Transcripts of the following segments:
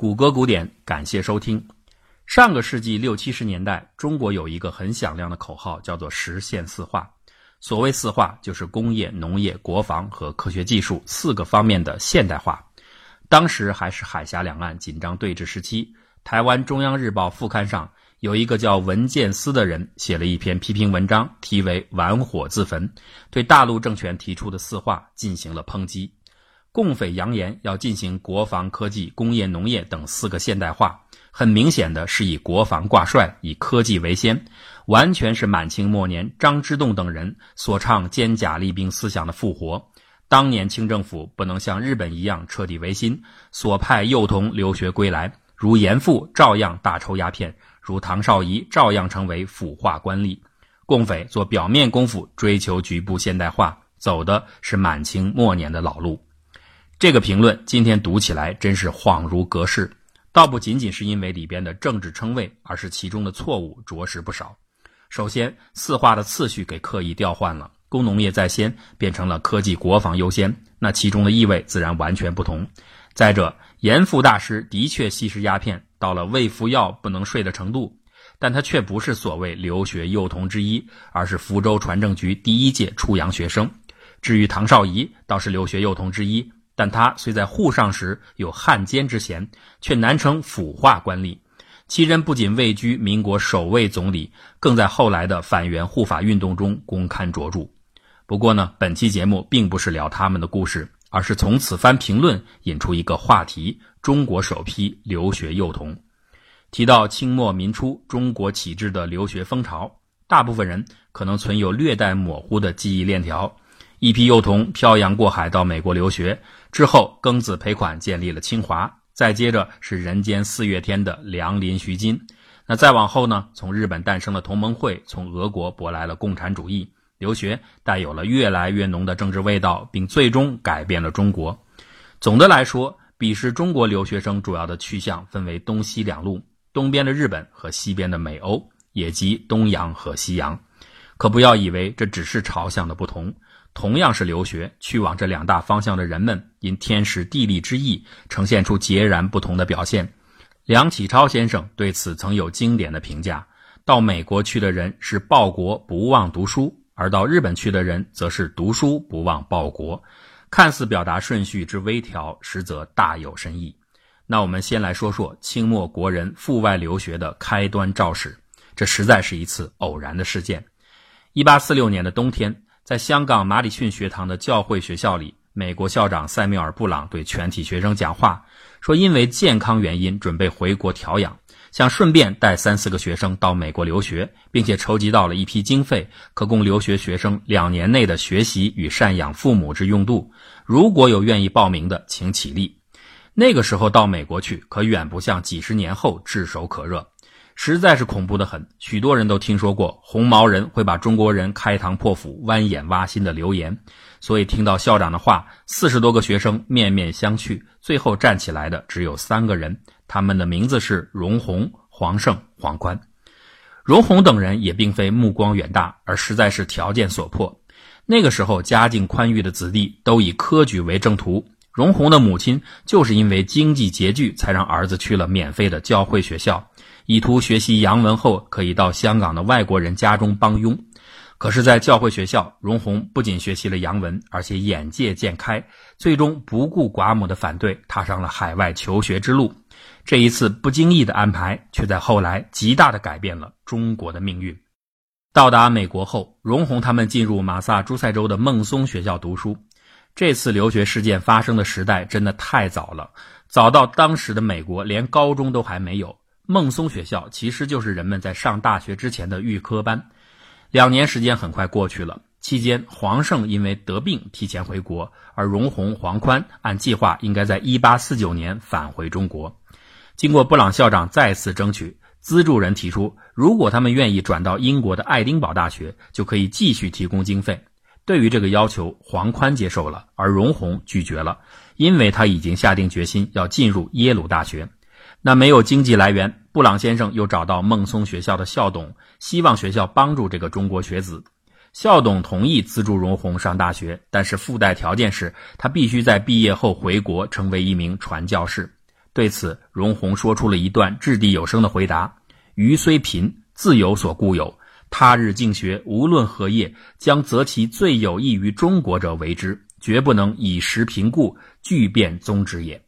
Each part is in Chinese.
谷歌古典，感谢收听。上个世纪六七十年代，中国有一个很响亮的口号，叫做“实现四化”。所谓四化，就是工业、农业、国防和科学技术四个方面的现代化。当时还是海峡两岸紧张对峙时期，台湾中央日报副刊上有一个叫文建思的人，写了一篇批评文章，题为《玩火自焚》，对大陆政权提出的四化进行了抨击。共匪扬言要进行国防、科技、工业、农业等四个现代化，很明显的是以国防挂帅，以科技为先，完全是满清末年张之洞等人所倡坚甲利兵思想的复活。当年清政府不能像日本一样彻底维新，所派幼童留学归来，如严复照样大抽鸦片，如唐绍仪照样成为腐化官吏。共匪做表面功夫，追求局部现代化，走的是满清末年的老路。这个评论今天读起来真是恍如隔世，倒不仅仅是因为里边的政治称谓，而是其中的错误着实不少。首先，四化的次序给刻意调换了，工农业在先变成了科技国防优先，那其中的意味自然完全不同。再者，严复大师的确吸食鸦片，到了未服药不能睡的程度，但他却不是所谓留学幼童之一，而是福州船政局第一届出洋学生。至于唐绍仪，倒是留学幼童之一。但他虽在沪上时有汉奸之嫌，却难成腐化官吏。其人不仅位居民国首位总理，更在后来的反元护法运动中公刊卓著。不过呢，本期节目并不是聊他们的故事，而是从此番评论引出一个话题：中国首批留学幼童。提到清末民初中国起志的留学风潮，大部分人可能存有略带模糊的记忆链条。一批幼童漂洋过海到美国留学之后，庚子赔款建立了清华，再接着是人间四月天的梁林徐金。那再往后呢？从日本诞生了同盟会，从俄国博来了共产主义，留学带有了越来越浓的政治味道，并最终改变了中国。总的来说，彼时中国留学生主要的去向分为东西两路：东边的日本和西边的美欧，也即东洋和西洋。可不要以为这只是朝向的不同。同样是留学，去往这两大方向的人们，因天时地利之异，呈现出截然不同的表现。梁启超先生对此曾有经典的评价：到美国去的人是报国不忘读书，而到日本去的人则是读书不忘报国。看似表达顺序之微调，实则大有深意。那我们先来说说清末国人赴外留学的开端肇始，这实在是一次偶然的事件。一八四六年的冬天。在香港马里逊学堂的教会学校里，美国校长塞缪尔·布朗对全体学生讲话，说因为健康原因准备回国调养，想顺便带三四个学生到美国留学，并且筹集到了一批经费，可供留学学生两年内的学习与赡养父母之用度。如果有愿意报名的，请起立。那个时候到美国去，可远不像几十年后炙手可热。实在是恐怖的很，许多人都听说过红毛人会把中国人开膛破腹、剜眼挖心的流言，所以听到校长的话，四十多个学生面面相觑，最后站起来的只有三个人，他们的名字是荣宏、黄胜、黄宽。荣宏等人也并非目光远大，而实在是条件所迫。那个时候家境宽裕的子弟都以科举为正途，荣宏的母亲就是因为经济拮据，才让儿子去了免费的教会学校。以图学习洋文后，可以到香港的外国人家中帮佣。可是，在教会学校，荣宏不仅学习了洋文，而且眼界渐开，最终不顾寡母的反对，踏上了海外求学之路。这一次不经意的安排，却在后来极大的改变了中国的命运。到达美国后，荣宏他们进入马萨诸塞州的孟松学校读书。这次留学事件发生的时代真的太早了，早到当时的美国连高中都还没有。孟松学校其实就是人们在上大学之前的预科班。两年时间很快过去了，期间黄胜因为得病提前回国，而荣宏、黄宽按计划应该在一八四九年返回中国。经过布朗校长再次争取，资助人提出，如果他们愿意转到英国的爱丁堡大学，就可以继续提供经费。对于这个要求，黄宽接受了，而荣宏拒绝了，因为他已经下定决心要进入耶鲁大学。那没有经济来源，布朗先生又找到孟松学校的校董，希望学校帮助这个中国学子。校董同意资助荣宏上大学，但是附带条件是他必须在毕业后回国成为一名传教士。对此，荣闳说出了一段掷地有声的回答：“余虽贫，自有所固有。他日进学，无论何业，将择其最有益于中国者为之，绝不能以时贫故，巨变宗旨也。”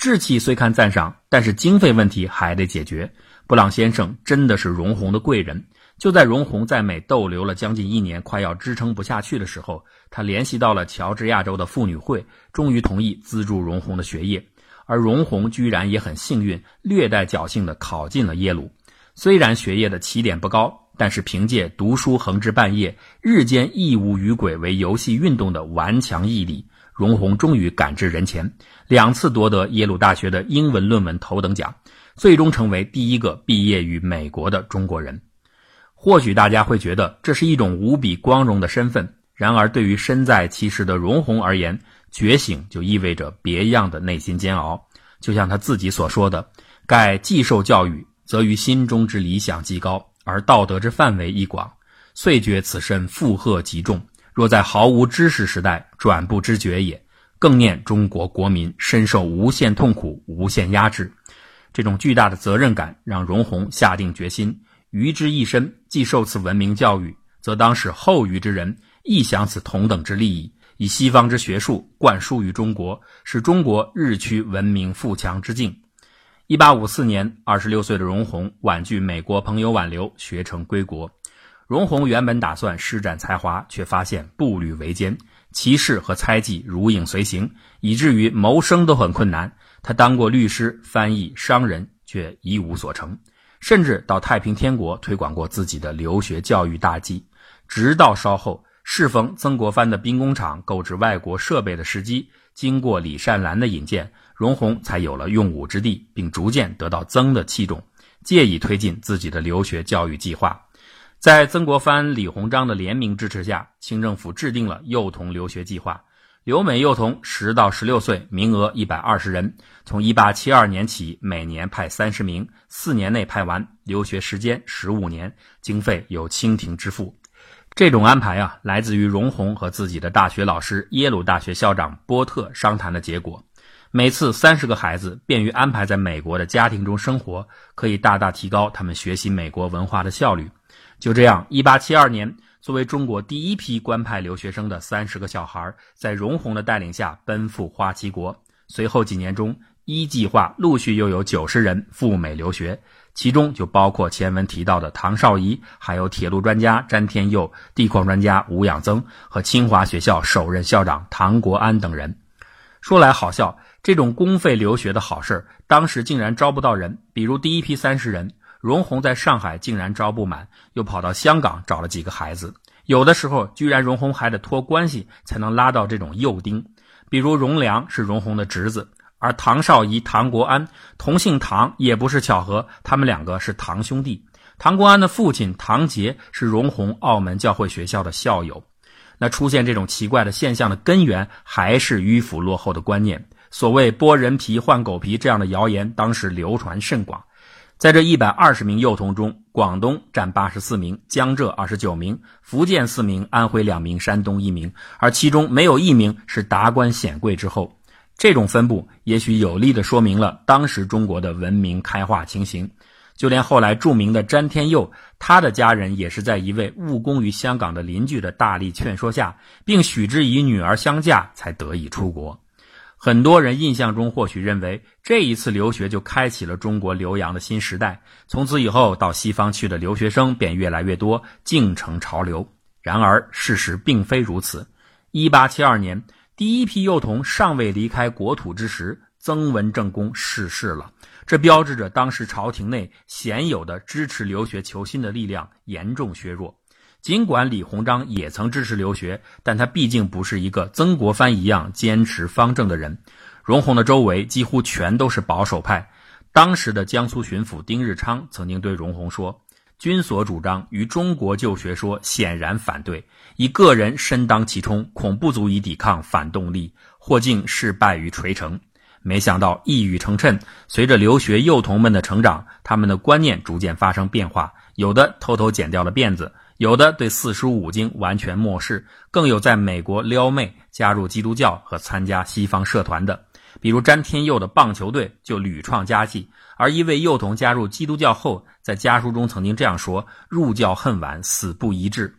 志气虽堪赞赏，但是经费问题还得解决。布朗先生真的是荣闳的贵人。就在荣闳在美逗留了将近一年，快要支撑不下去的时候，他联系到了乔治亚州的妇女会，终于同意资助荣闳的学业。而荣闳居然也很幸运，略带侥幸地考进了耶鲁。虽然学业的起点不高，但是凭借读书横至半夜、日间亦无与鬼为游戏运动的顽强毅力，荣闳终于赶至人前，两次夺得耶鲁大学的英文论文头等奖，最终成为第一个毕业于美国的中国人。或许大家会觉得这是一种无比光荣的身份，然而对于身在其时的荣闳而言，觉醒就意味着别样的内心煎熬。就像他自己所说的：“盖既受教育，则于心中之理想极高，而道德之范围亦广，遂觉此身负荷极重。若在毫无知识时代，转不知觉也。更念中国国民深受无限痛苦、无限压制，这种巨大的责任感让荣闳下定决心。”余之一身，既受此文明教育，则当使后余之人亦享此同等之利益，以西方之学术灌输于中国，使中国日趋文明富强之境。一八五四年，二十六岁的荣闳婉拒美国朋友挽留，学成归国。荣闳原本打算施展才华，却发现步履维艰，歧视和猜忌如影随形，以至于谋生都很困难。他当过律师、翻译、商人，却一无所成。甚至到太平天国推广过自己的留学教育大计，直到稍后适逢曾国藩的兵工厂购置外国设备的时机，经过李善兰的引荐，荣闳才有了用武之地，并逐渐得到曾的器重，借以推进自己的留学教育计划。在曾国藩、李鸿章的联名支持下，清政府制定了幼童留学计划。留美幼童十到十六岁，名额一百二十人。从一八七二年起，每年派三十名，四年内派完，留学时间十五年，经费由清廷支付。这种安排啊，来自于荣闳和自己的大学老师耶鲁大学校长波特商谈的结果。每次三十个孩子，便于安排在美国的家庭中生活，可以大大提高他们学习美国文化的效率。就这样，一八七二年。作为中国第一批官派留学生的三十个小孩，在荣闳的带领下奔赴花旗国。随后几年中，一计划陆续又有九十人赴美留学，其中就包括前文提到的唐绍仪，还有铁路专家詹天佑、地矿专家吴养增和清华学校首任校长唐国安等人。说来好笑，这种公费留学的好事当时竟然招不到人。比如第一批三十人。荣闳在上海竟然招不满，又跑到香港找了几个孩子。有的时候，居然荣闳还得托关系才能拉到这种幼丁。比如荣良是荣闳的侄子，而唐绍仪、唐国安同姓唐，也不是巧合，他们两个是堂兄弟。唐国安的父亲唐杰是荣闳澳门教会学校的校友。那出现这种奇怪的现象的根源，还是迂腐落后的观念。所谓剥人皮换狗皮这样的谣言，当时流传甚广。在这一百二十名幼童中，广东占八十四名，江浙二十九名，福建四名，安徽两名，山东一名，而其中没有一名是达官显贵之后。这种分布也许有力地说明了当时中国的文明开化情形。就连后来著名的詹天佑，他的家人也是在一位务工于香港的邻居的大力劝说下，并许之以女儿相嫁，才得以出国。很多人印象中或许认为，这一次留学就开启了中国留洋的新时代。从此以后，到西方去的留学生便越来越多，竟成潮流。然而，事实并非如此。一八七二年，第一批幼童尚未离开国土之时，曾文正公逝世了，这标志着当时朝廷内鲜有的支持留学求新的力量严重削弱。尽管李鸿章也曾支持留学，但他毕竟不是一个曾国藩一样坚持方正的人。荣闳的周围几乎全都是保守派。当时的江苏巡抚丁日昌曾经对荣闳说：“军所主张与中国旧学说显然反对，以个人身当其冲，恐不足以抵抗反动力，或竟事败于垂成。”没想到一语成谶，随着留学幼童们的成长，他们的观念逐渐发生变化，有的偷偷剪掉了辫子。有的对四书五经完全漠视，更有在美国撩妹、加入基督教和参加西方社团的。比如詹天佑的棒球队就屡创佳绩，而一位幼童加入基督教后，在家书中曾经这样说：“入教恨晚，死不一致。”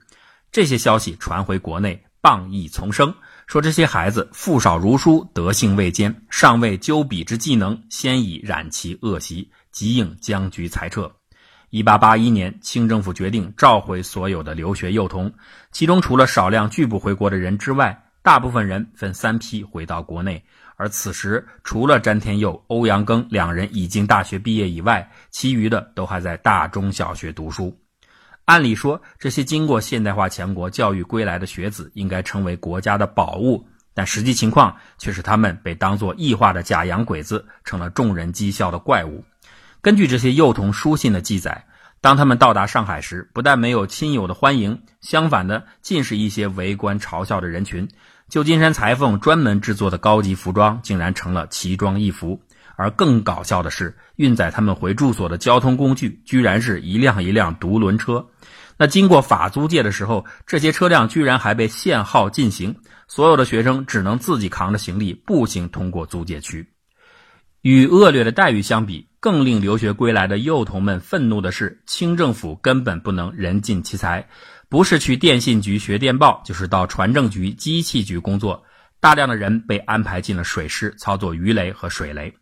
这些消息传回国内，谤议丛生，说这些孩子父少如书，德性未坚，尚未究笔之技能，先已染其恶习，即应将局裁撤。一八八一年，清政府决定召回所有的留学幼童，其中除了少量拒不回国的人之外，大部分人分三批回到国内。而此时，除了詹天佑、欧阳庚两人已经大学毕业以外，其余的都还在大中小学读书。按理说，这些经过现代化强国教育归来的学子应该成为国家的宝物，但实际情况却是他们被当作异化的假洋鬼子，成了众人讥笑的怪物。根据这些幼童书信的记载，当他们到达上海时，不但没有亲友的欢迎，相反的，尽是一些围观嘲笑的人群。旧金山裁缝专门制作的高级服装，竟然成了奇装异服。而更搞笑的是，运载他们回住所的交通工具，居然是一辆一辆独轮车。那经过法租界的时候，这些车辆居然还被限号禁行，所有的学生只能自己扛着行李步行通过租界区。与恶劣的待遇相比，更令留学归来的幼童们愤怒的是，清政府根本不能人尽其才，不是去电信局学电报，就是到船政局、机器局工作。大量的人被安排进了水师，操作鱼雷和水雷。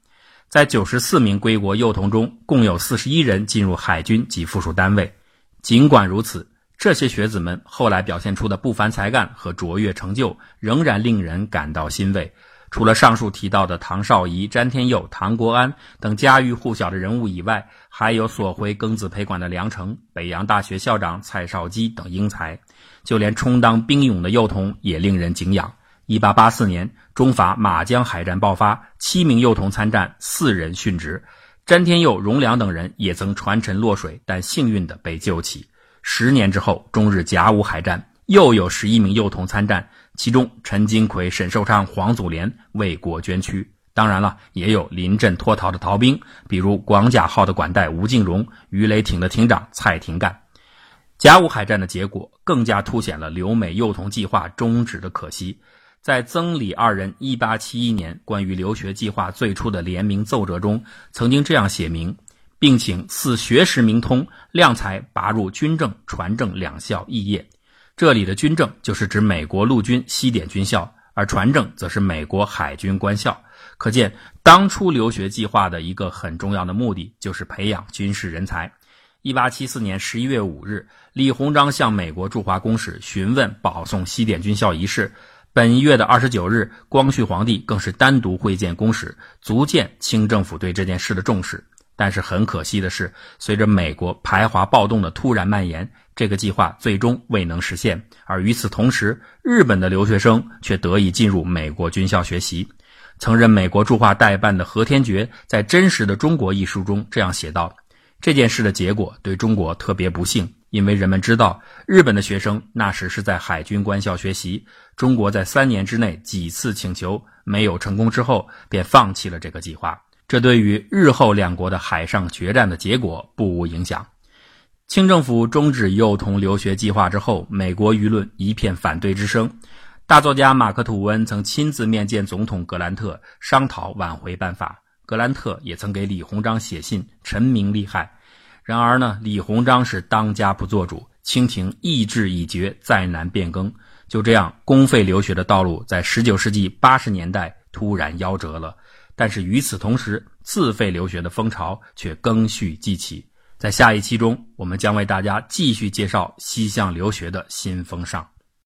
在九十四名归国幼童中，共有四十一人进入海军及附属单位。尽管如此，这些学子们后来表现出的不凡才干和卓越成就，仍然令人感到欣慰。除了上述提到的唐绍仪、詹天佑、唐国安等家喻户晓的人物以外，还有索回庚子赔款的梁诚、北洋大学校长蔡绍基等英才，就连充当兵勇的幼童也令人敬仰。一八八四年，中法马江海战爆发，七名幼童参战，四人殉职，詹天佑、荣良等人也曾船沉落水，但幸运的被救起。十年之后，中日甲午海战，又有十一名幼童参战。其中，陈金奎、沈寿昌、黄祖廉为国捐躯。当然了，也有临阵脱逃的逃兵，比如广甲号的管带吴敬荣、鱼雷艇的艇长蔡廷干。甲午海战的结果更加凸显了留美幼童计划终止的可惜。在曾李二人1871年关于留学计划最初的联名奏折中，曾经这样写明，并请赐学识明通、量才拔入军政、船政两校肄业。这里的军政就是指美国陆军西点军校，而船政则是美国海军官校。可见，当初留学计划的一个很重要的目的就是培养军事人才。一八七四年十一月五日，李鸿章向美国驻华公使询问保送西点军校一事。本月的二十九日，光绪皇帝更是单独会见公使，足见清政府对这件事的重视。但是很可惜的是，随着美国排华暴动的突然蔓延，这个计划最终未能实现。而与此同时，日本的留学生却得以进入美国军校学习。曾任美国驻华代办的何天觉在《真实的中国》一书中这样写道：“这件事的结果对中国特别不幸，因为人们知道日本的学生那时是在海军官校学习。中国在三年之内几次请求没有成功之后，便放弃了这个计划。”这对于日后两国的海上决战的结果不无影响。清政府终止幼童留学计划之后，美国舆论一片反对之声。大作家马克·吐温曾亲自面见总统格兰特，商讨挽回办法。格兰特也曾给李鸿章写信陈明利害。然而呢，李鸿章是当家不做主，清廷意志已决，再难变更。就这样，公费留学的道路在19世纪80年代突然夭折了。但是与此同时，自费留学的风潮却更续继起。在下一期中，我们将为大家继续介绍西向留学的新风尚。